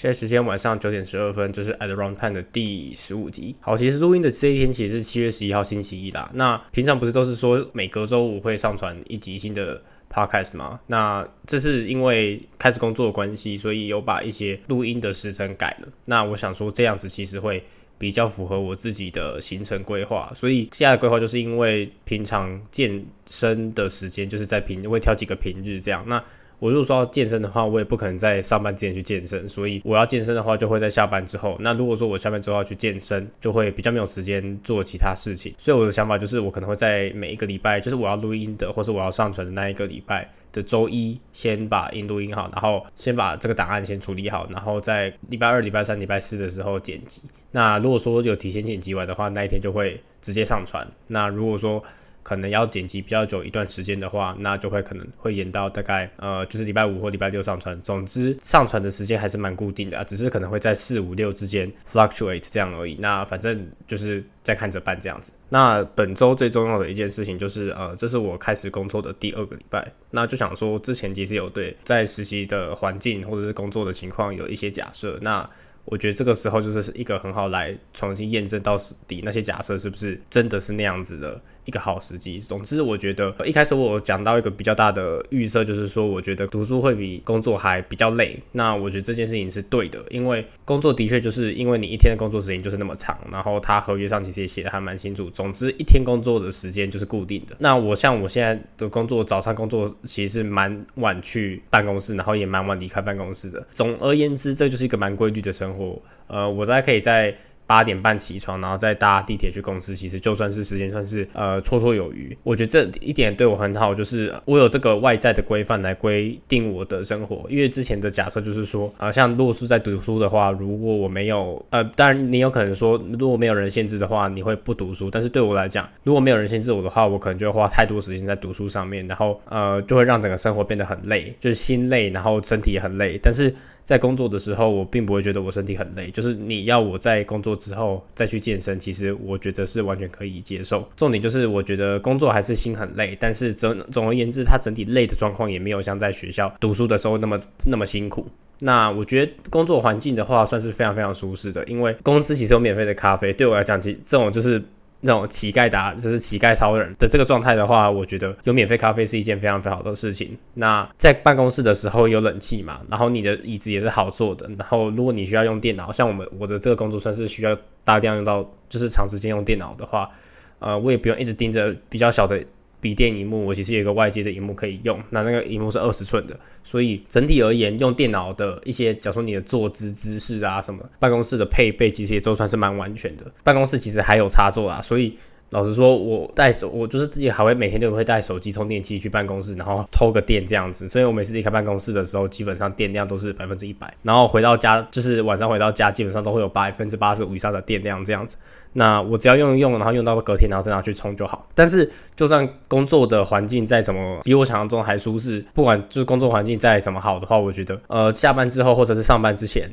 现在时间晚上九点十二分，这是 At Round Time 的第十五集。好，其实录音的这一天其实是七月十一号星期一啦。那平常不是都是说每隔周五会上传一集新的 Podcast 吗？那这是因为开始工作的关系，所以有把一些录音的时程改了。那我想说这样子其实会比较符合我自己的行程规划，所以现在的规划就是因为平常健身的时间就是在平会挑几个平日这样。那我如果说要健身的话，我也不可能在上班之前去健身，所以我要健身的话，就会在下班之后。那如果说我下班之后要去健身，就会比较没有时间做其他事情。所以我的想法就是，我可能会在每一个礼拜，就是我要录音的，或是我要上传的那一个礼拜的周一，先把音录音好，然后先把这个档案先处理好，然后在礼拜二、礼拜三、礼拜四的时候剪辑。那如果说有提前剪辑完的话，那一天就会直接上传。那如果说可能要剪辑比较久一段时间的话，那就会可能会延到大概呃，就是礼拜五或礼拜六上传。总之，上传的时间还是蛮固定的啊，只是可能会在四五六之间 fluctuate 这样而已。那反正就是在看着办这样子。那本周最重要的一件事情就是呃，这是我开始工作的第二个礼拜，那就想说之前其实有对在实习的环境或者是工作的情况有一些假设，那。我觉得这个时候就是一个很好来重新验证到底那些假设是不是真的是那样子的一个好时机。总之，我觉得一开始我讲到一个比较大的预设，就是说我觉得读书会比工作还比较累。那我觉得这件事情是对的，因为工作的确就是因为你一天的工作时间就是那么长，然后他合约上其实也写的还蛮清楚。总之，一天工作的时间就是固定的。那我像我现在的工作，早上工作其实是蛮晚去办公室，然后也蛮晚离开办公室的。总而言之，这就是一个蛮规律的生活。生活呃，我大概可以在。八点半起床，然后再搭地铁去公司，其实就算是时间算是呃绰绰有余。我觉得这一点对我很好，就是我有这个外在的规范来规定我的生活。因为之前的假设就是说，啊，像如果是在读书的话，如果我没有呃，当然你有可能说，如果没有人限制的话，你会不读书。但是对我来讲，如果没有人限制我的话，我可能就会花太多时间在读书上面，然后呃，就会让整个生活变得很累，就是心累，然后身体也很累。但是在工作的时候，我并不会觉得我身体很累，就是你要我在工作之后再去健身，其实我觉得是完全可以接受。重点就是我觉得工作还是心很累，但是总总而言之，它整体累的状况也没有像在学校读书的时候那么那么辛苦。那我觉得工作环境的话，算是非常非常舒适的，因为公司其实有免费的咖啡，对我来讲，其这种就是。那种乞丐达就是乞丐超人的这个状态的话，我觉得有免费咖啡是一件非常非常好的事情。那在办公室的时候有冷气嘛，然后你的椅子也是好坐的。然后如果你需要用电脑，像我们我的这个工作算是需要大量用到，就是长时间用电脑的话，呃，我也不用一直盯着比较小的。笔电荧幕，我其实有一个外接的荧幕可以用，那那个荧幕是二十寸的，所以整体而言，用电脑的一些，假如说你的坐姿姿势啊，什么办公室的配备，其实也都算是蛮完全的。办公室其实还有插座啊，所以。老实说，我带手，我就是自己还会每天都会带手机充电器去办公室，然后偷个电这样子。所以我每次离开办公室的时候，基本上电量都是百分之一百。然后回到家，就是晚上回到家，基本上都会有百分之八十五以上的电量这样子。那我只要用一用，然后用到隔天，然后再拿去充就好。但是就算工作的环境再怎么比我想象中还舒适，不管就是工作环境再怎么好的话，我觉得呃下班之后或者是上班之前，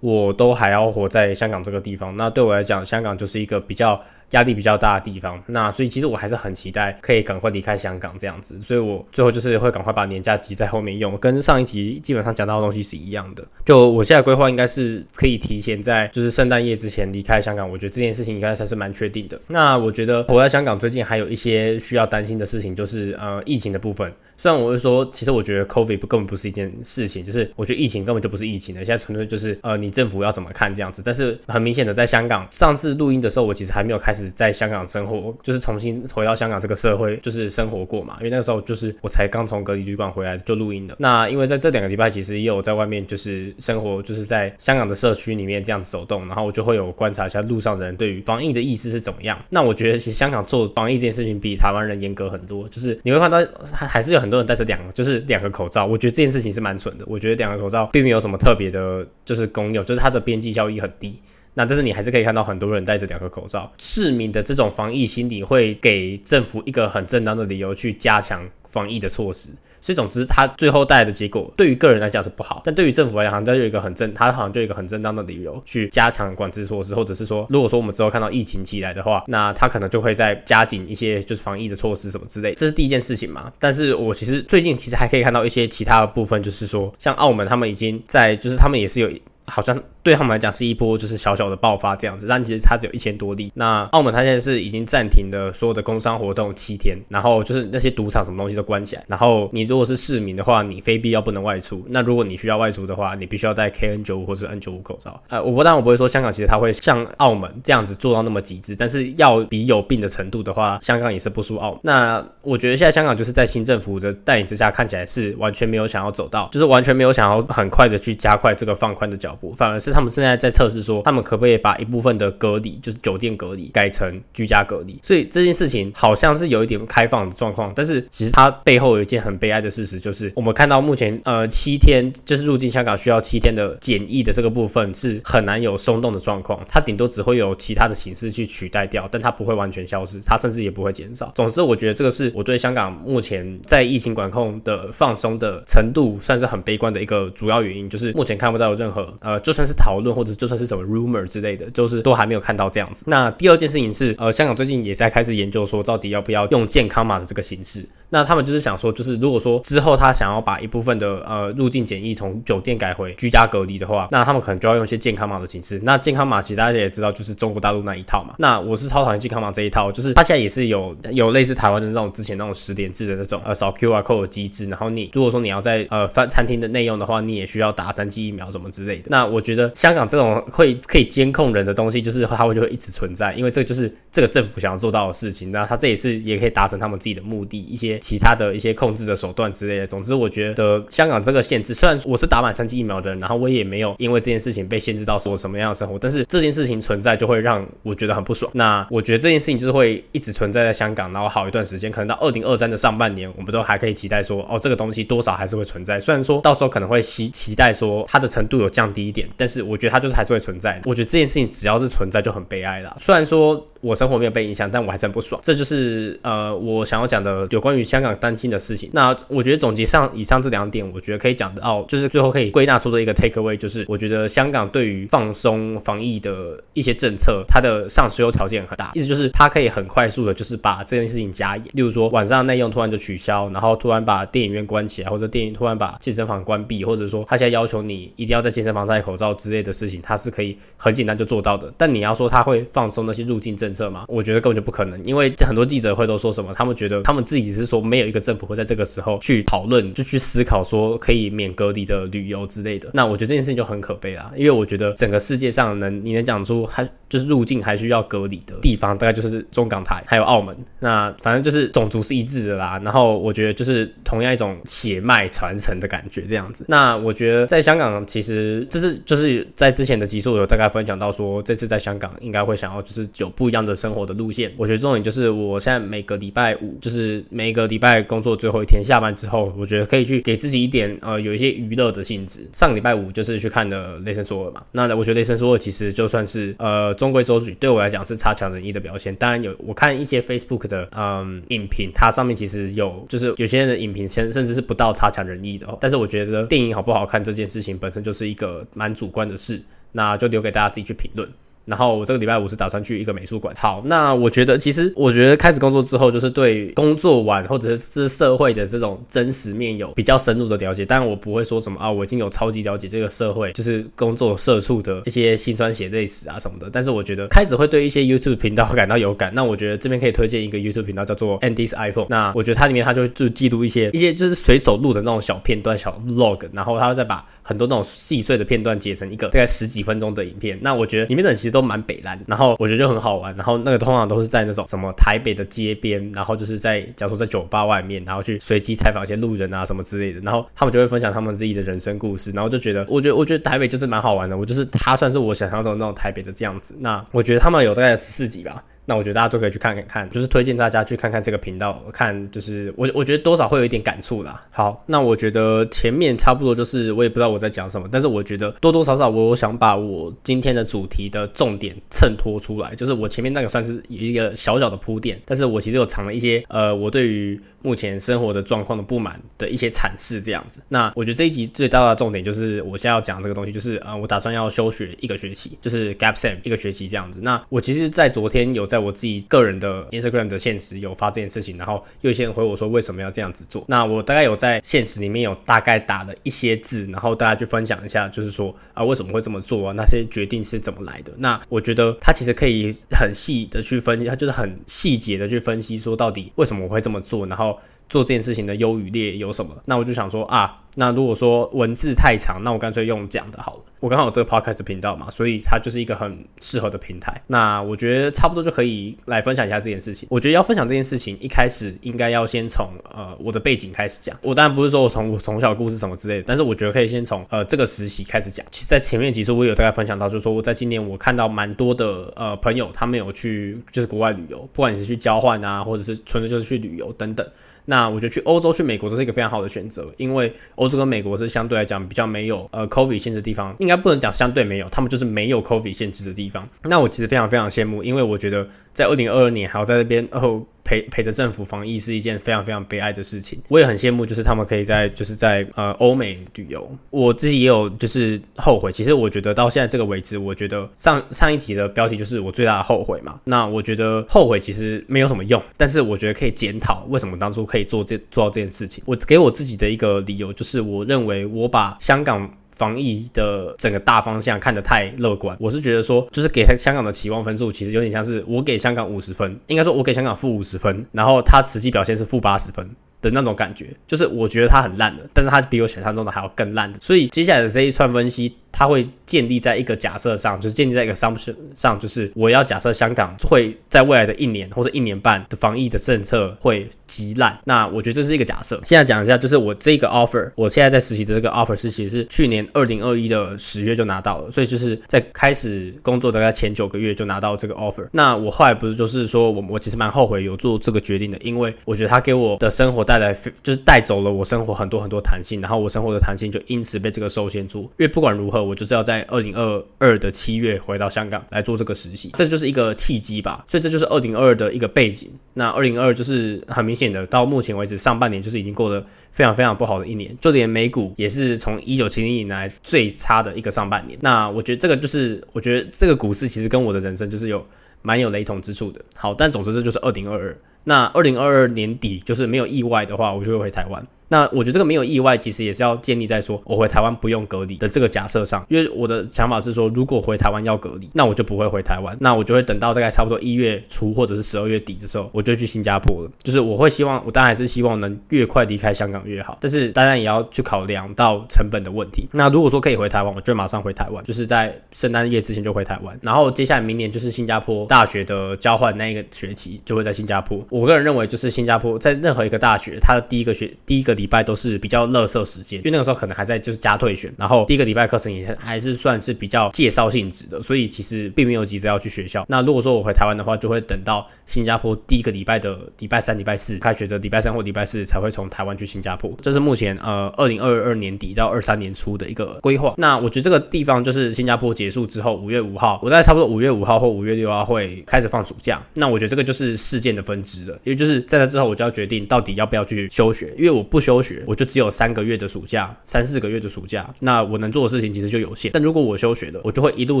我都还要活在香港这个地方。那对我来讲，香港就是一个比较。压力比较大的地方，那所以其实我还是很期待可以赶快离开香港这样子，所以我最后就是会赶快把年假挤在后面用，跟上一集基本上讲到的东西是一样的。就我现在规划应该是可以提前在就是圣诞夜之前离开香港，我觉得这件事情应该算是蛮确定的。那我觉得我在香港最近还有一些需要担心的事情，就是呃疫情的部分。虽然我是说，其实我觉得 COVID 不根本不是一件事情，就是我觉得疫情根本就不是疫情的，现在纯粹就是呃你政府要怎么看这样子。但是很明显的，在香港上次录音的时候，我其实还没有开始。在香港生活，就是重新回到香港这个社会，就是生活过嘛。因为那个时候就是我才刚从隔离旅馆回来就录音的。那因为在这两个礼拜，其实也有在外面就是生活，就是在香港的社区里面这样子走动，然后我就会有观察一下路上的人对于防疫的意思是怎么样。那我觉得其实香港做防疫这件事情比台湾人严格很多，就是你会看到还还是有很多人戴着两就是两个口罩。我觉得这件事情是蛮蠢的。我觉得两个口罩并没有什么特别的，就是功用，就是它的边际效益很低。那但是你还是可以看到很多人戴着两个口罩，市民的这种防疫心理会给政府一个很正当的理由去加强防疫的措施。所以总之，它最后带来的结果对于个人来讲是不好，但对于政府来讲，好像就有一个很正，他好像就有一个很正当的理由去加强管制措施，或者是说，如果说我们之后看到疫情起来的话，那他可能就会再加紧一些就是防疫的措施什么之类。这是第一件事情嘛。但是我其实最近其实还可以看到一些其他的部分，就是说，像澳门他们已经在，就是他们也是有。好像对他们来讲是一波就是小小的爆发这样子，但其实它只有一千多例。那澳门它现在是已经暂停的所有的工商活动七天，然后就是那些赌场什么东西都关起来，然后你如果是市民的话，你非必要不能外出。那如果你需要外出的话，你必须要戴 KN 九五或者 N 九五口罩。呃，我不但我不会说香港其实它会像澳门这样子做到那么极致，但是要比有病的程度的话，香港也是不输澳门。那我觉得现在香港就是在新政府的带领之下，看起来是完全没有想要走到，就是完全没有想要很快的去加快这个放宽的脚步，反而是他们现在在测试说，他们可不可以把一部分的隔离，就是酒店隔离改成居家隔离。所以这件事情好像是有一点开放的状况，但是其实它背后有一件很悲哀的事实，就是我们看到目前呃七天就是入境香港需要七天的检疫的这个部分是很难有松动的状况，它顶多只会有其他的形式去取代掉，但它不会完全消失，它甚至也不会减少。总之，我觉得这个是我对香港目前在疫情管控的放松的程度算是很悲观的一个主要原因，就是目前看不到任何呃，就算是讨论或者就算是什么 rumor 之类的，就是都还没有看到这样子。那第二件事情是，呃，香港最近也在开始研究说，到底要不要用健康码的这个形式。那他们就是想说，就是如果说之后他想要把一部分的呃入境检疫从酒店改回居家隔离的话，那他们可能就要用一些健康码的形式。那健康码其实大家也知道，就是中国大陆那一套嘛。那我是超讨厌健康码这一套，就是它现在也是有有类似台湾的那种之前那种十点制的那种呃扫 QR code 的机制。然后你如果说你要在呃饭餐厅的内用的话，你也需要打三剂疫苗什么之类的。那我觉得香港这种会可以监控人的东西，就是它会就会一直存在，因为这就是这个政府想要做到的事情。那它这也是也可以达成他们自己的目的，一些其他的一些控制的手段之类的。总之，我觉得香港这个限制，虽然我是打满三剂疫苗的人，然后我也没有因为这件事情被限制到说什么样的生活，但是这件事情存在就会让我觉得很不爽。那我觉得这件事情就是会一直存在在香港，然后好一段时间，可能到二零二三的上半年，我们都还可以期待说，哦，这个东西多少还是会存在。虽然说到时候可能会期期待说它的程度有降低一点，但是我觉得它就是还是会存在。我觉得这件事情只要是存在就很悲哀了。虽然说我生活没有被影响，但我还是很不爽。这就是呃我想要讲的有关于香港担心的事情。那我觉得总结上以上这两点，我觉得可以讲的哦，就是最后可以归纳出的一个 take away，就是我觉得香港对于放松防疫的一些政策，它的上需求条件很大，意思就是它可以很快速的，就是把这件事情加严。例如说晚上内用突然就取消，然后突然把电影院关起来，或者电影突然把健身房关闭，或者说他现在要求你一定要在健身房戴口罩之类的事情，它是可以很简单就做到的。但你要说他会放松那些入境政策吗？我觉得根本就不可能，因为很多记者会都说什么，他们觉得他们自己是说没有一个政府会在这个时候去讨论，就去思考说可以免隔离的旅游之类的。那我觉得这件事情就很可悲啦，因为我觉得整个世界上能你能讲出还就是入境还需要隔离的地方，大概就是中港台还有澳门。那反正就是种族是一致的啦。然后我觉得就是同样一种血脉传承的感觉这样子。那我觉得在香港其实这是就是在之前的集数有大概分享到说，这次在香港应该会想要就是有不一样的生活的路线。我觉得重点就是我现在每个礼拜五就是每个礼拜工作最后一天下班之后，我觉得可以去给自己一点呃有一些娱乐的性质。上礼拜五就是去看的《雷神索尔》嘛。那我觉得《雷神索尔》其实就算是呃中规中矩，对我来讲是差强人意的表现。当然有我看一些 Facebook 的嗯影评，它上面其实有就是有些人的影评甚甚至是不到差强人意的。但是我觉得电影好不好看这件事情本身就是一个蛮主观的事，那就留给大家自己去评论。然后我这个礼拜五是打算去一个美术馆。好，那我觉得其实我觉得开始工作之后，就是对工作完或者是这社会的这种真实面有比较深入的了解。但我不会说什么啊，我已经有超级了解这个社会，就是工作社畜的一些辛酸血泪史啊什么的。但是我觉得开始会对一些 YouTube 频道感到有感。那我觉得这边可以推荐一个 YouTube 频道叫做 Andy's iPhone。那我觉得它里面它就就记录一些一些就是随手录的那种小片段、小 Vlog，然后他会再把很多那种细碎的片段截成一个大概十几分钟的影片。那我觉得里面的人其实都都蛮北蓝，然后我觉得就很好玩。然后那个通常都是在那种什么台北的街边，然后就是在假如说在酒吧外面，然后去随机采访一些路人啊什么之类的。然后他们就会分享他们自己的人生故事，然后就觉得，我觉得我觉得台北就是蛮好玩的。我就是他算是我想象中的那种台北的这样子。那我觉得他们有大概十四集吧。那我觉得大家都可以去看看看，就是推荐大家去看看这个频道，看就是我我觉得多少会有一点感触啦。好，那我觉得前面差不多就是我也不知道我在讲什么，但是我觉得多多少少我想把我今天的主题的重点衬托出来，就是我前面那个算是一个小小的铺垫，但是我其实有藏了一些呃我对于目前生活的状况的不满的一些阐释这样子。那我觉得这一集最大的重点就是我现在要讲这个东西，就是呃我打算要休学一个学期，就是 gap sem 一个学期这样子。那我其实，在昨天有在。我自己个人的 Instagram 的现实有发这件事情，然后又有些人回我说为什么要这样子做。那我大概有在现实里面有大概打了一些字，然后大家去分享一下，就是说啊为什么会这么做啊？那些决定是怎么来的？那我觉得他其实可以很细的去分析，他就是很细节的去分析说到底为什么我会这么做，然后。做这件事情的优与劣有什么？那我就想说啊，那如果说文字太长，那我干脆用讲的好了。我刚好有这个 podcast 频道嘛，所以它就是一个很适合的平台。那我觉得差不多就可以来分享一下这件事情。我觉得要分享这件事情，一开始应该要先从呃我的背景开始讲。我当然不是说我从我从小故事什么之类的，但是我觉得可以先从呃这个实习开始讲。其实，在前面其实我有大概分享到，就是说我在今年我看到蛮多的呃朋友，他们有去就是国外旅游，不管你是去交换啊，或者是纯粹就是去旅游等等。那我觉得去欧洲、去美国都是一个非常好的选择，因为欧洲跟美国是相对来讲比较没有呃 COVID 限制的地方，应该不能讲相对没有，他们就是没有 COVID 限制的地方。那我其实非常非常羡慕，因为我觉得在二零二二年还要在那边哦。陪陪着政府防疫是一件非常非常悲哀的事情，我也很羡慕，就是他们可以在就是在呃欧美旅游。我自己也有就是后悔，其实我觉得到现在这个为止，我觉得上上一集的标题就是我最大的后悔嘛。那我觉得后悔其实没有什么用，但是我觉得可以检讨为什么当初可以以做这做到这件事情。我给我自己的一个理由就是，我认为我把香港。防疫的整个大方向看得太乐观，我是觉得说，就是给香港的期望分数，其实有点像是我给香港五十分，应该说我给香港负五十分，然后他实际表现是负八十分的那种感觉，就是我觉得他很烂的，但是他比我想象中的还要更烂的，所以接下来的这一串分析。它会建立在一个假设上，就是建立在一个 assumption 上，就是我要假设香港会在未来的一年或者一年半的防疫的政策会极烂。那我觉得这是一个假设。现在讲一下，就是我这个 offer，我现在在实习的这个 offer 是其实是去年二零二一的十月就拿到了，所以就是在开始工作大概前九个月就拿到这个 offer。那我后来不是就是说我我其实蛮后悔有做这个决定的，因为我觉得它给我的生活带来就是带走了我生活很多很多弹性，然后我生活的弹性就因此被这个受限住。因为不管如何。我就是要在二零二二的七月回到香港来做这个实习，这就是一个契机吧。所以这就是二零二二的一个背景。那二零二就是很明显的，到目前为止上半年就是已经过得非常非常不好的一年，就连美股也是从一九七零年来最差的一个上半年。那我觉得这个就是，我觉得这个股市其实跟我的人生就是有蛮有雷同之处的。好，但总之这就是二零二二。那二零二二年底就是没有意外的话，我就会回台湾。那我觉得这个没有意外，其实也是要建立在说我回台湾不用隔离的这个假设上。因为我的想法是说，如果回台湾要隔离，那我就不会回台湾，那我就会等到大概差不多一月初或者是十二月底的时候，我就去新加坡了。就是我会希望，我当然还是希望能越快离开香港越好，但是当然也要去考量到成本的问题。那如果说可以回台湾，我就马上回台湾，就是在圣诞夜之前就回台湾。然后接下来明年就是新加坡大学的交换那一个学期就会在新加坡。我个人认为，就是新加坡在任何一个大学，它的第一个学第一个礼拜都是比较乐色时间，因为那个时候可能还在就是加退选，然后第一个礼拜课程也还是算是比较介绍性质的，所以其实并没有急着要去学校。那如果说我回台湾的话，就会等到新加坡第一个礼拜的礼拜三、礼拜四开学的礼拜三或礼拜四才会从台湾去新加坡。这是目前呃二零二二年底到二三年初的一个规划。那我觉得这个地方就是新加坡结束之后，五月五号，我在差不多五月五号或五月六号会开始放暑假。那我觉得这个就是事件的分支了，因为就是在那之后，我就要决定到底要不要去休学，因为我不休学，我就只有。三个月的暑假，三四个月的暑假，那我能做的事情其实就有限。但如果我休学了，我就会一路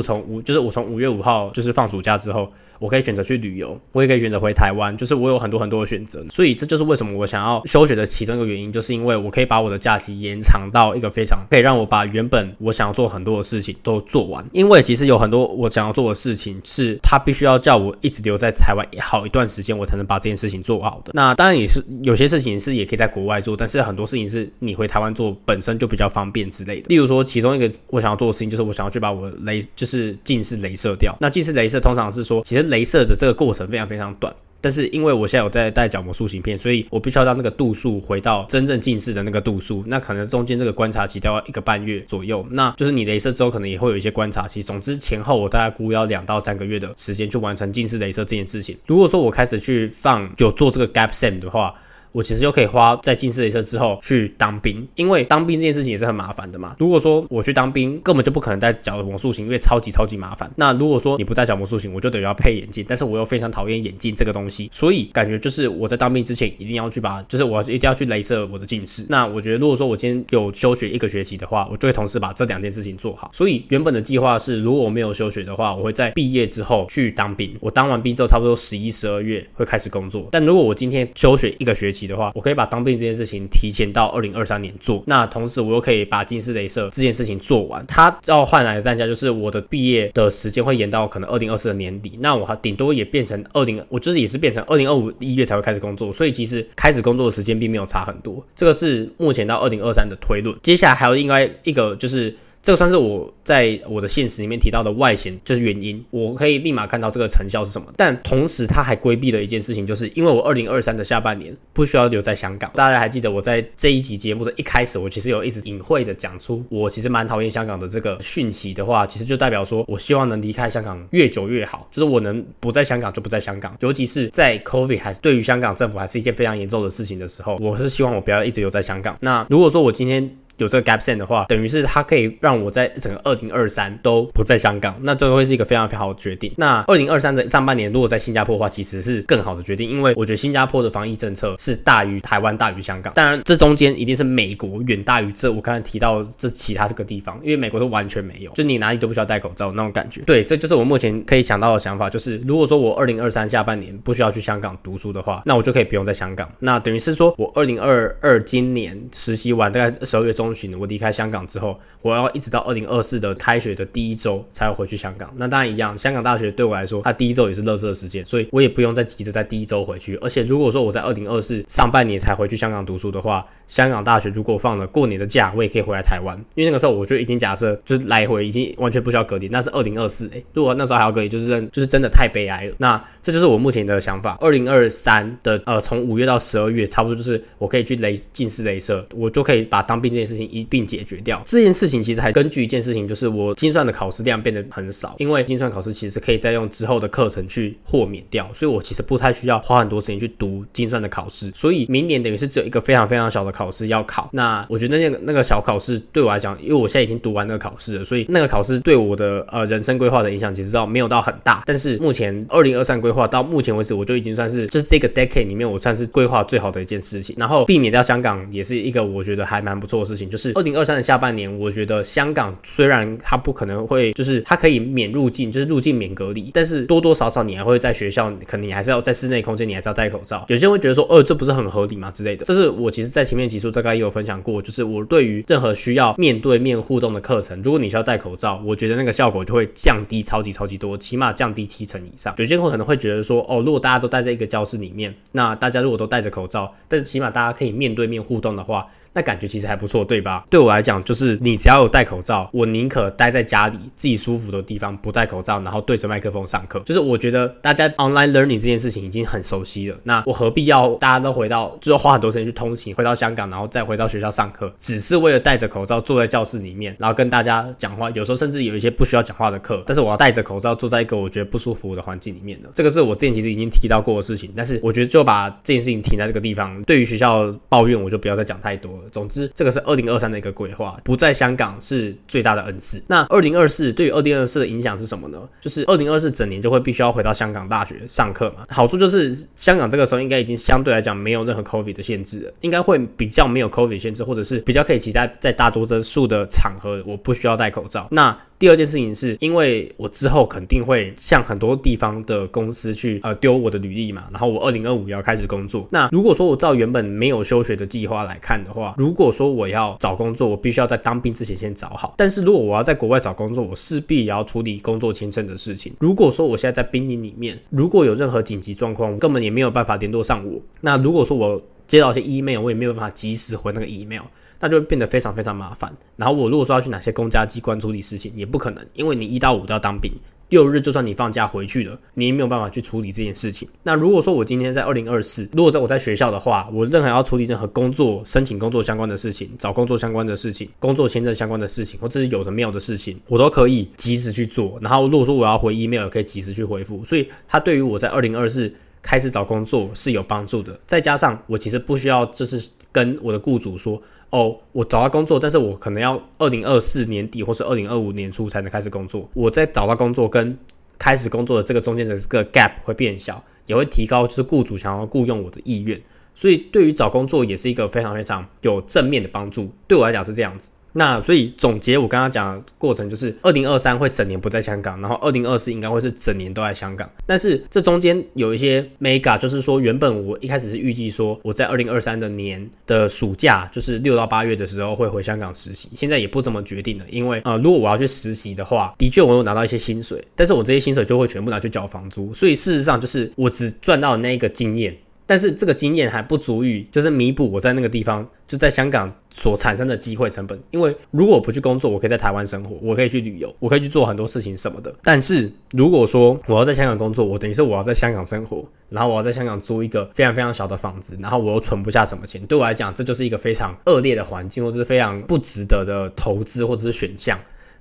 从五，就是我从五月五号就是放暑假之后。我可以选择去旅游，我也可以选择回台湾，就是我有很多很多的选择，所以这就是为什么我想要休学的其中一个原因，就是因为我可以把我的假期延长到一个非常可以让我把原本我想要做很多的事情都做完。因为其实有很多我想要做的事情，是他必须要叫我一直留在台湾好一段时间，我才能把这件事情做好的。那当然也是有些事情是也可以在国外做，但是是很多事情是你回台湾做本身就比较方便之类的。例如说，其中一个我想要做的事情，就是我想要去把我镭就是近视镭射掉。那近视镭射通常是说，其实。镭射的这个过程非常非常短，但是因为我现在有在戴角膜塑形片，所以我必须要让那个度数回到真正近视的那个度数。那可能中间这个观察期都要一个半月左右。那就是你镭射之后可能也会有一些观察期。总之前后我大概估要两到三个月的时间去完成近视镭射这件事情。如果说我开始去放有做这个 gap sim 的话，我其实就可以花在近视雷射之后去当兵，因为当兵这件事情也是很麻烦的嘛。如果说我去当兵，根本就不可能戴角魔术型，因为超级超级麻烦。那如果说你不戴角魔术型，我就等于要配眼镜，但是我又非常讨厌眼镜这个东西，所以感觉就是我在当兵之前一定要去把，就是我一定要去镭射我的近视。那我觉得如果说我今天有休学一个学期的话，我就会同时把这两件事情做好。所以原本的计划是，如果我没有休学的话，我会在毕业之后去当兵。我当完兵之后，差不多十一、十二月会开始工作。但如果我今天休学一个学期的话，我可以把当兵这件事情提前到二零二三年做。那同时我又可以把近视镭射这件事情做完。它要换来的代价就是我的毕业的时间会延到可能二零二四的年底。那我还顶多也变成二零，我就是也是变成二零二五一月才会开始工作。所以其实开始工作的时间并没有差很多。这个是目前到二零二三的推论。接下来还有另外一个就是。这个算是我在我的现实里面提到的外显，就是原因，我可以立马看到这个成效是什么。但同时，他还规避了一件事情，就是因为我二零二三的下半年不需要留在香港。大家还记得我在这一集节目的一开始，我其实有一直隐晦的讲出，我其实蛮讨厌香港的这个讯息的话，其实就代表说我希望能离开香港越久越好，就是我能不在香港就不在香港。尤其是在 COVID 还是对于香港政府还是一件非常严重的事情的时候，我是希望我不要一直留在香港。那如果说我今天，有这个 gap s e n 的话，等于是它可以让我在整个二零二三都不在香港，那这个会是一个非常非常好的决定。那二零二三的上半年如果在新加坡的话，其实是更好的决定，因为我觉得新加坡的防疫政策是大于台湾、大于香港。当然，这中间一定是美国远大于这我刚才提到这其他这个地方，因为美国是完全没有，就你哪里都不需要戴口罩那种感觉。对，这就是我目前可以想到的想法，就是如果说我二零二三下半年不需要去香港读书的话，那我就可以不用在香港。那等于是说我二零二二今年实习完，大概十二月中旬我离开香。港之后，我要一直到二零二四的开学的第一周才会回去香港。那当然一样，香港大学对我来说，它第一周也是乐色时间，所以我也不用再急着在第一周回去。而且如果说我在二零二四上半年才回去香港读书的话，香港大学如果放了过年的假，我也可以回来台湾，因为那个时候我就已经假设就是来回已经完全不需要隔离。那是二零二四，哎，如果那时候还要隔离，就是真就是真的太悲哀了。那这就是我目前的想法。二零二三的呃，从五月到十二月，差不多就是我可以去雷近视镭射，我就可以把当兵这件事情一并解决。掉这件事情，其实还根据一件事情，就是我精算的考试量变得很少，因为精算考试其实可以再用之后的课程去豁免掉，所以我其实不太需要花很多时间去读精算的考试，所以明年等于是只有一个非常非常小的考试要考。那我觉得那个那个小考试对我来讲，因为我现在已经读完那个考试了，所以那个考试对我的呃人生规划的影响其实到没有到很大。但是目前二零二三规划到目前为止，我就已经算是就是这个 decade 里面我算是规划最好的一件事情。然后避免掉香港也是一个我觉得还蛮不错的事情，就是二零二三的下半年，我觉得香港虽然它不可能会，就是它可以免入境，就是入境免隔离，但是多多少少你还会在学校，可能你还是要在室内空间，你还是要戴口罩。有些人会觉得说，呃，这不是很合理吗之类的。就是我其实，在前面几处大概也有分享过，就是我对于任何需要面对面互动的课程，如果你需要戴口罩，我觉得那个效果就会降低超级超级多，起码降低七成以上。有些人可能会觉得说，哦，如果大家都待在一个教室里面，那大家如果都戴着口罩，但是起码大家可以面对面互动的话。那感觉其实还不错，对吧？对我来讲，就是你只要有戴口罩，我宁可待在家里自己舒服的地方不戴口罩，然后对着麦克风上课。就是我觉得大家 online learning 这件事情已经很熟悉了，那我何必要大家都回到，就是花很多时间去通勤，回到香港，然后再回到学校上课，只是为了戴着口罩坐在教室里面，然后跟大家讲话。有时候甚至有一些不需要讲话的课，但是我要戴着口罩坐在一个我觉得不舒服的环境里面呢。这个是我之前其实已经提到过的事情，但是我觉得就把这件事情停在这个地方。对于学校抱怨，我就不要再讲太多了。总之，这个是。二零二三的一个规划，不在香港是最大的恩赐。那二零二四对于二零二四的影响是什么呢？就是二零二四整年就会必须要回到香港大学上课嘛。好处就是香港这个时候应该已经相对来讲没有任何 COVID 的限制了，应该会比较没有 COVID 限制，或者是比较可以期待在大多数的场合我不需要戴口罩。那第二件事情是因为我之后肯定会向很多地方的公司去呃丢我的履历嘛，然后我二零二五要开始工作。那如果说我照原本没有休学的计划来看的话，如果说我要找工作，我必须要在当兵之前先找好。但是如果我要在国外找工作，我势必也要处理工作签证的事情。如果说我现在在兵营里面，如果有任何紧急状况，根本也没有办法联络上我。那如果说我接到一些 email，我也没有办法及时回那个 email。那就会变得非常非常麻烦。然后我如果说要去哪些公家机关处理事情，也不可能，因为你一到五都要当兵，六日就算你放假回去了，你也没有办法去处理这件事情。那如果说我今天在二零二四，如果在我在学校的话，我任何要处理任何工作、申请工作相关的事情、找工作相关的事情、工作签证相关的事情，或者是有的没有的事情，我都可以及时去做。然后如果说我要回 email，也可以及时去回复。所以它对于我在二零二四。开始找工作是有帮助的。再加上我其实不需要就是跟我的雇主说，哦，我找到工作，但是我可能要二零二四年底或是二零二五年初才能开始工作。我在找到工作跟开始工作的这个中间的这个 gap 会变小，也会提高就是雇主想要雇佣我的意愿。所以对于找工作也是一个非常非常有正面的帮助。对我来讲是这样子。那所以总结我刚刚讲的过程就是，二零二三会整年不在香港，然后二零二四应该会是整年都在香港。但是这中间有一些 mega，就是说原本我一开始是预计说我在二零二三的年的暑假，就是六到八月的时候会回香港实习，现在也不这么决定了，因为呃如果我要去实习的话，的确我有拿到一些薪水，但是我这些薪水就会全部拿去缴房租，所以事实上就是我只赚到那个经验。但是这个经验还不足以，就是弥补我在那个地方就在香港所产生的机会成本。因为如果我不去工作，我可以在台湾生活，我可以去旅游，我可以去做很多事情什么的。但是如果说我要在香港工作，我等于是我要在香港生活，然后我要在香港租一个非常非常小的房子，然后我又存不下什么钱，对我来讲，这就是一个非常恶劣的环境，或是非常不值得的投资或者是选项。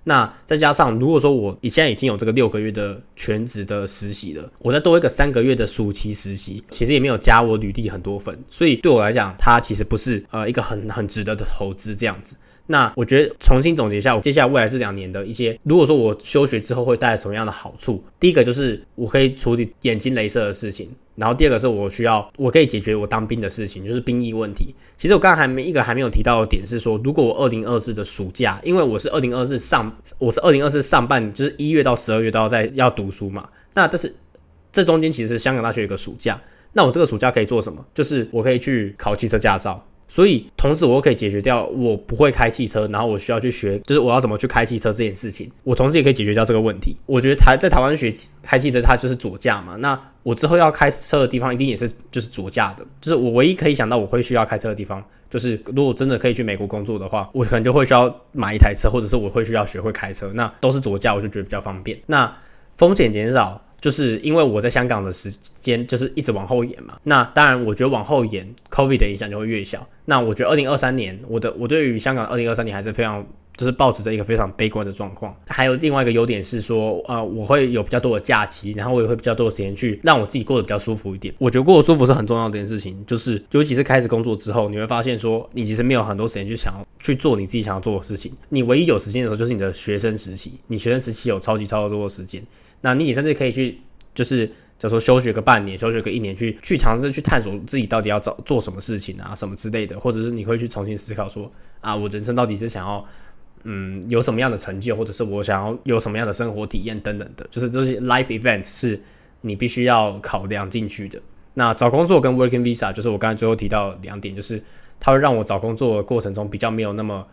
那再加上，如果说我你现在已经有这个六个月的全职的实习了，我再多一个三个月的暑期实习，其实也没有加我履历很多分，所以对我来讲，它其实不是呃一个很很值得的投资这样子。那我觉得重新总结一下，我接下来未来这两年的一些，如果说我休学之后会带来什么样的好处，第一个就是我可以处理眼睛镭射的事情，然后第二个是我需要我可以解决我当兵的事情，就是兵役问题。其实我刚刚还没一个还没有提到的点是说，如果我二零二四的暑假，因为我是二零二四上我是二零二四上半，就是一月到十二月都要在要读书嘛，那但是这中间其实香港大学有一个暑假，那我这个暑假可以做什么？就是我可以去考汽车驾照。所以，同时我又可以解决掉我不会开汽车，然后我需要去学，就是我要怎么去开汽车这件事情。我同时也可以解决掉这个问题。我觉得台在台湾学开汽车，它就是左驾嘛。那我之后要开车的地方，一定也是就是左驾的。就是我唯一可以想到我会需要开车的地方，就是如果真的可以去美国工作的话，我可能就会需要买一台车，或者是我会需要学会开车。那都是左驾，我就觉得比较方便。那风险减少。就是因为我在香港的时间就是一直往后延嘛，那当然我觉得往后延，COVID 的影响就会越小。那我觉得二零二三年，我的我对于香港二零二三年还是非常就是保持着一个非常悲观的状况。还有另外一个优点是说，呃，我会有比较多的假期，然后我也会比较多的时间去让我自己过得比较舒服一点。我觉得过得舒服是很重要的一件事情，就是尤其是开始工作之后，你会发现说，你其实没有很多时间去想要去做你自己想要做的事情。你唯一有时间的时候就是你的学生时期，你学生时期有超级超级多的时间。那你甚至可以去，就是假如说休学个半年，休学个一年，去去尝试去探索自己到底要找做什么事情啊，什么之类的，或者是你会去重新思考说，啊，我人生到底是想要，嗯，有什么样的成就，或者是我想要有什么样的生活体验等等的，就是这些 life events 是你必须要考量进去的。那找工作跟 working visa 就是我刚才最后提到两点，就是它会让我找工作的过程中比较没有那么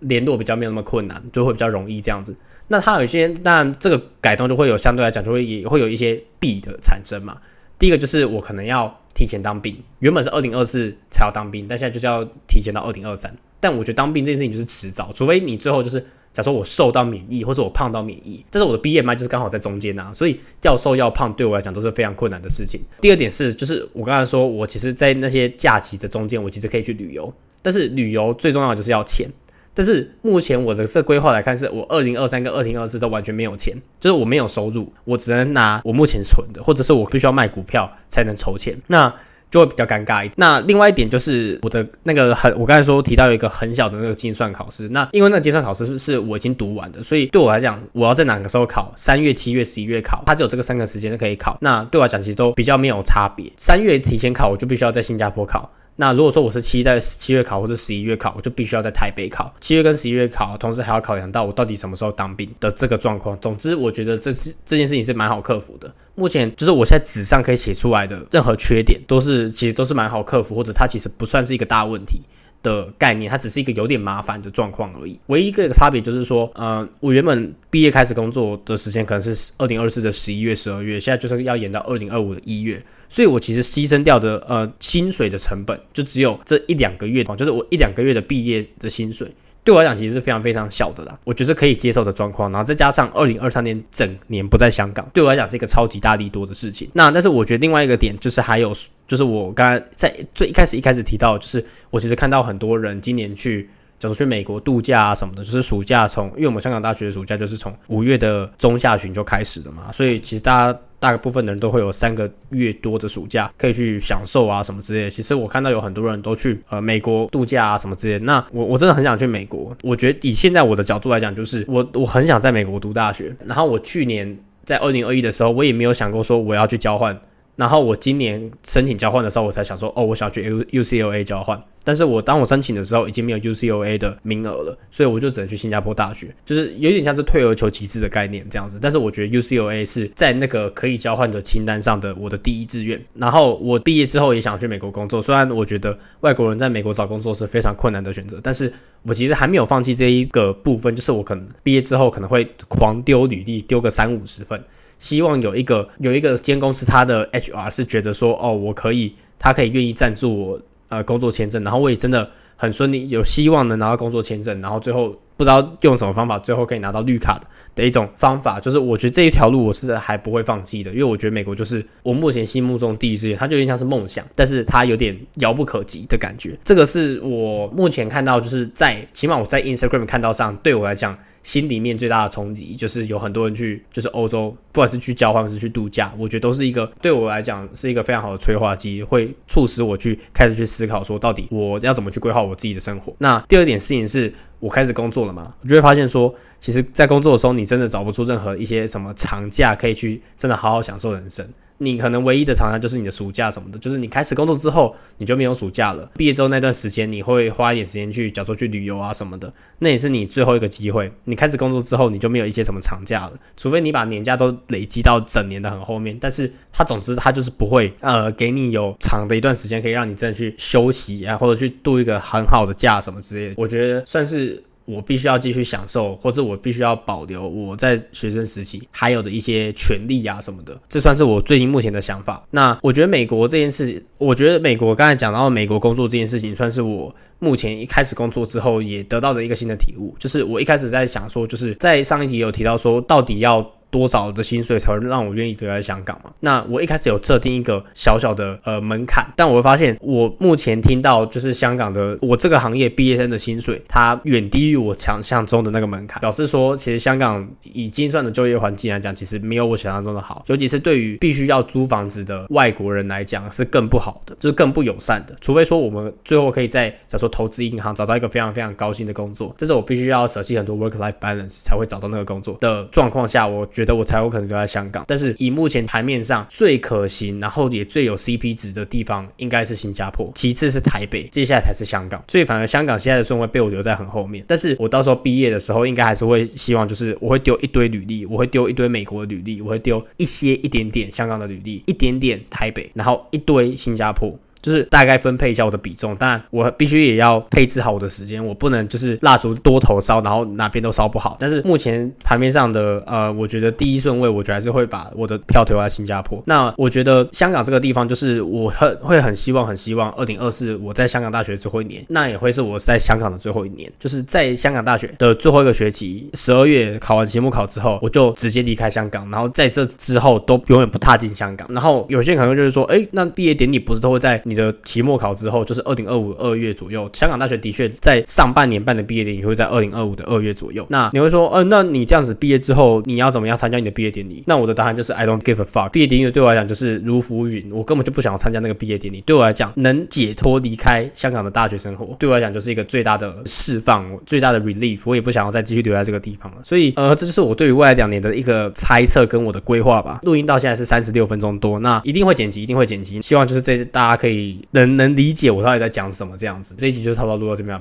联络，比较没有那么困难，就会比较容易这样子。那它有一些，那这个改动就会有相对来讲就会也会有一些弊的产生嘛。第一个就是我可能要提前当兵，原本是二零二四才要当兵，但现在就是要提前到二零二三。但我觉得当兵这件事情就是迟早，除非你最后就是，假如我瘦到免疫，或者我胖到免疫，但是我的 BMI 就是刚好在中间呐，所以要瘦要胖对我来讲都是非常困难的事情。第二点是，就是我刚才说我其实，在那些假期的中间，我其实可以去旅游，但是旅游最重要的就是要钱。但是目前我的这规划来看，是我二零二三跟二零二四都完全没有钱，就是我没有收入，我只能拿我目前存的，或者是我必须要卖股票才能筹钱，那就会比较尴尬一点。那另外一点就是我的那个很，我刚才说提到有一个很小的那个精算考试，那因为那个精算考试是是我已经读完的，所以对我来讲，我要在哪个时候考，三月、七月、十一月考，它只有这个三个时间可以考，那对我来讲其实都比较没有差别。三月提前考，我就必须要在新加坡考。那如果说我是期在七月考或者十一月考，我就必须要在台北考。七月跟十一月考，同时还要考量到我到底什么时候当兵的这个状况。总之，我觉得这是这件事情是蛮好克服的。目前就是我现在纸上可以写出来的任何缺点，都是其实都是蛮好克服，或者它其实不算是一个大问题。的概念，它只是一个有点麻烦的状况而已。唯一一个差别就是说，呃，我原本毕业开始工作的时间可能是二零二四的十一月、十二月，现在就是要延到二零二五的一月，所以我其实牺牲掉的呃薪水的成本就只有这一两个月，就是我一两个月的毕业的薪水。对我来讲，其实是非常非常小的啦，我觉得可以接受的状况。然后再加上二零二三年整年不在香港，对我来讲是一个超级大力多的事情。那但是我觉得另外一个点就是还有，就是我刚才在最一开始一开始提到，就是我其实看到很多人今年去假如去美国度假啊什么的，就是暑假从，因为我们香港大学的暑假就是从五月的中下旬就开始了嘛，所以其实大家大部分的人都会有三个月多的暑假可以去享受啊什么之类的。其实我看到有很多人都去呃美国度假啊什么之类。那我我真的很想去美国，我觉得以现在我的角度来讲，就是我我很想在美国读大学。然后我去年在二零二一的时候，我也没有想过说我要去交换。然后我今年申请交换的时候，我才想说，哦，我想去 U U C L A 交换。但是我当我申请的时候，已经没有 U C L A 的名额了，所以我就只能去新加坡大学，就是有点像是退而求其次的概念这样子。但是我觉得 U C L A 是在那个可以交换的清单上的我的第一志愿。然后我毕业之后也想去美国工作，虽然我觉得外国人在美国找工作是非常困难的选择，但是我其实还没有放弃这一个部分，就是我可能毕业之后可能会狂丢履历，丢个三五十份。希望有一个有一个间公司，他的 HR 是觉得说，哦，我可以，他可以愿意赞助我呃工作签证，然后我也真的很顺利，有希望能拿到工作签证，然后最后不知道用什么方法，最后可以拿到绿卡的的一种方法，就是我觉得这一条路我是还不会放弃的，因为我觉得美国就是我目前心目中第一志愿，它就有点像是梦想，但是它有点遥不可及的感觉，这个是我目前看到就是在起码我在 Instagram 看到上对我来讲。心里面最大的冲击就是有很多人去，就是欧洲，不管是去交换是去度假，我觉得都是一个对我来讲是一个非常好的催化剂，会促使我去开始去思考说，到底我要怎么去规划我自己的生活。那第二点事情是我开始工作了嘛，我就会发现说，其实，在工作的时候，你真的找不出任何一些什么长假可以去真的好好享受人生。你可能唯一的长假就是你的暑假什么的，就是你开始工作之后，你就没有暑假了。毕业之后那段时间，你会花一点时间去，假如说去旅游啊什么的，那也是你最后一个机会。你开始工作之后，你就没有一些什么长假了，除非你把年假都累积到整年的很后面。但是它总之它就是不会呃给你有长的一段时间可以让你真的去休息啊，或者去度一个很好的假什么之类的。我觉得算是。我必须要继续享受，或是我必须要保留我在学生时期还有的一些权利啊什么的，这算是我最近目前的想法。那我觉得美国这件事，我觉得美国刚才讲到美国工作这件事情，算是我目前一开始工作之后也得到的一个新的体悟。就是我一开始在想说，就是在上一集有提到说，到底要。多少的薪水才会让我愿意留在香港嘛？那我一开始有设定一个小小的呃门槛，但我会发现我目前听到就是香港的我这个行业毕业生的薪水，它远低于我想象中的那个门槛，表示说其实香港以精算的就业环境来讲，其实没有我想象中的好，尤其是对于必须要租房子的外国人来讲是更不好的，就是更不友善的。除非说我们最后可以在假如说投资银行找到一个非常非常高薪的工作，这是我必须要舍弃很多 work life balance 才会找到那个工作的状况下，我。觉得我才有可能留在香港，但是以目前台面上最可行，然后也最有 CP 值的地方，应该是新加坡，其次是台北，接下来才是香港。所以反而香港现在的顺位被我留在很后面。但是我到时候毕业的时候，应该还是会希望，就是我会丢一堆履历，我会丢一堆美国的履历，我会丢一些一点点香港的履历，一点点台北，然后一堆新加坡。就是大概分配一下我的比重，当然我必须也要配置好我的时间，我不能就是蜡烛多头烧，然后哪边都烧不好。但是目前盘面上的呃，我觉得第一顺位，我觉得还是会把我的票投在新加坡。那我觉得香港这个地方，就是我很会很希望很希望二零二四我在香港大学最后一年，那也会是我在香港的最后一年，就是在香港大学的最后一个学期，十二月考完期末考之后，我就直接离开香港，然后在这之后都永远不踏进香港。然后有些可能就是说，哎，那毕业典礼不是都会在你？的期末考之后就是二零二五二月左右，香港大学的确在上半年办的毕业典礼会在二零二五的二月左右。那你会说，呃，那你这样子毕业之后，你要怎么样参加你的毕业典礼？那我的答案就是 I don't give a fuck。毕业典礼对我来讲就是如浮云，我根本就不想要参加那个毕业典礼。对我来讲，能解脱离开香港的大学生活，对我来讲就是一个最大的释放，最大的 relief。我也不想要再继续留在这个地方了。所以，呃，这就是我对于未来两年的一个猜测跟我的规划吧。录音到现在是三十六分钟多，那一定会剪辑，一定会剪辑。希望就是这大家可以能能理。解我到底在讲什么这样子，这一集就差不多录到这边。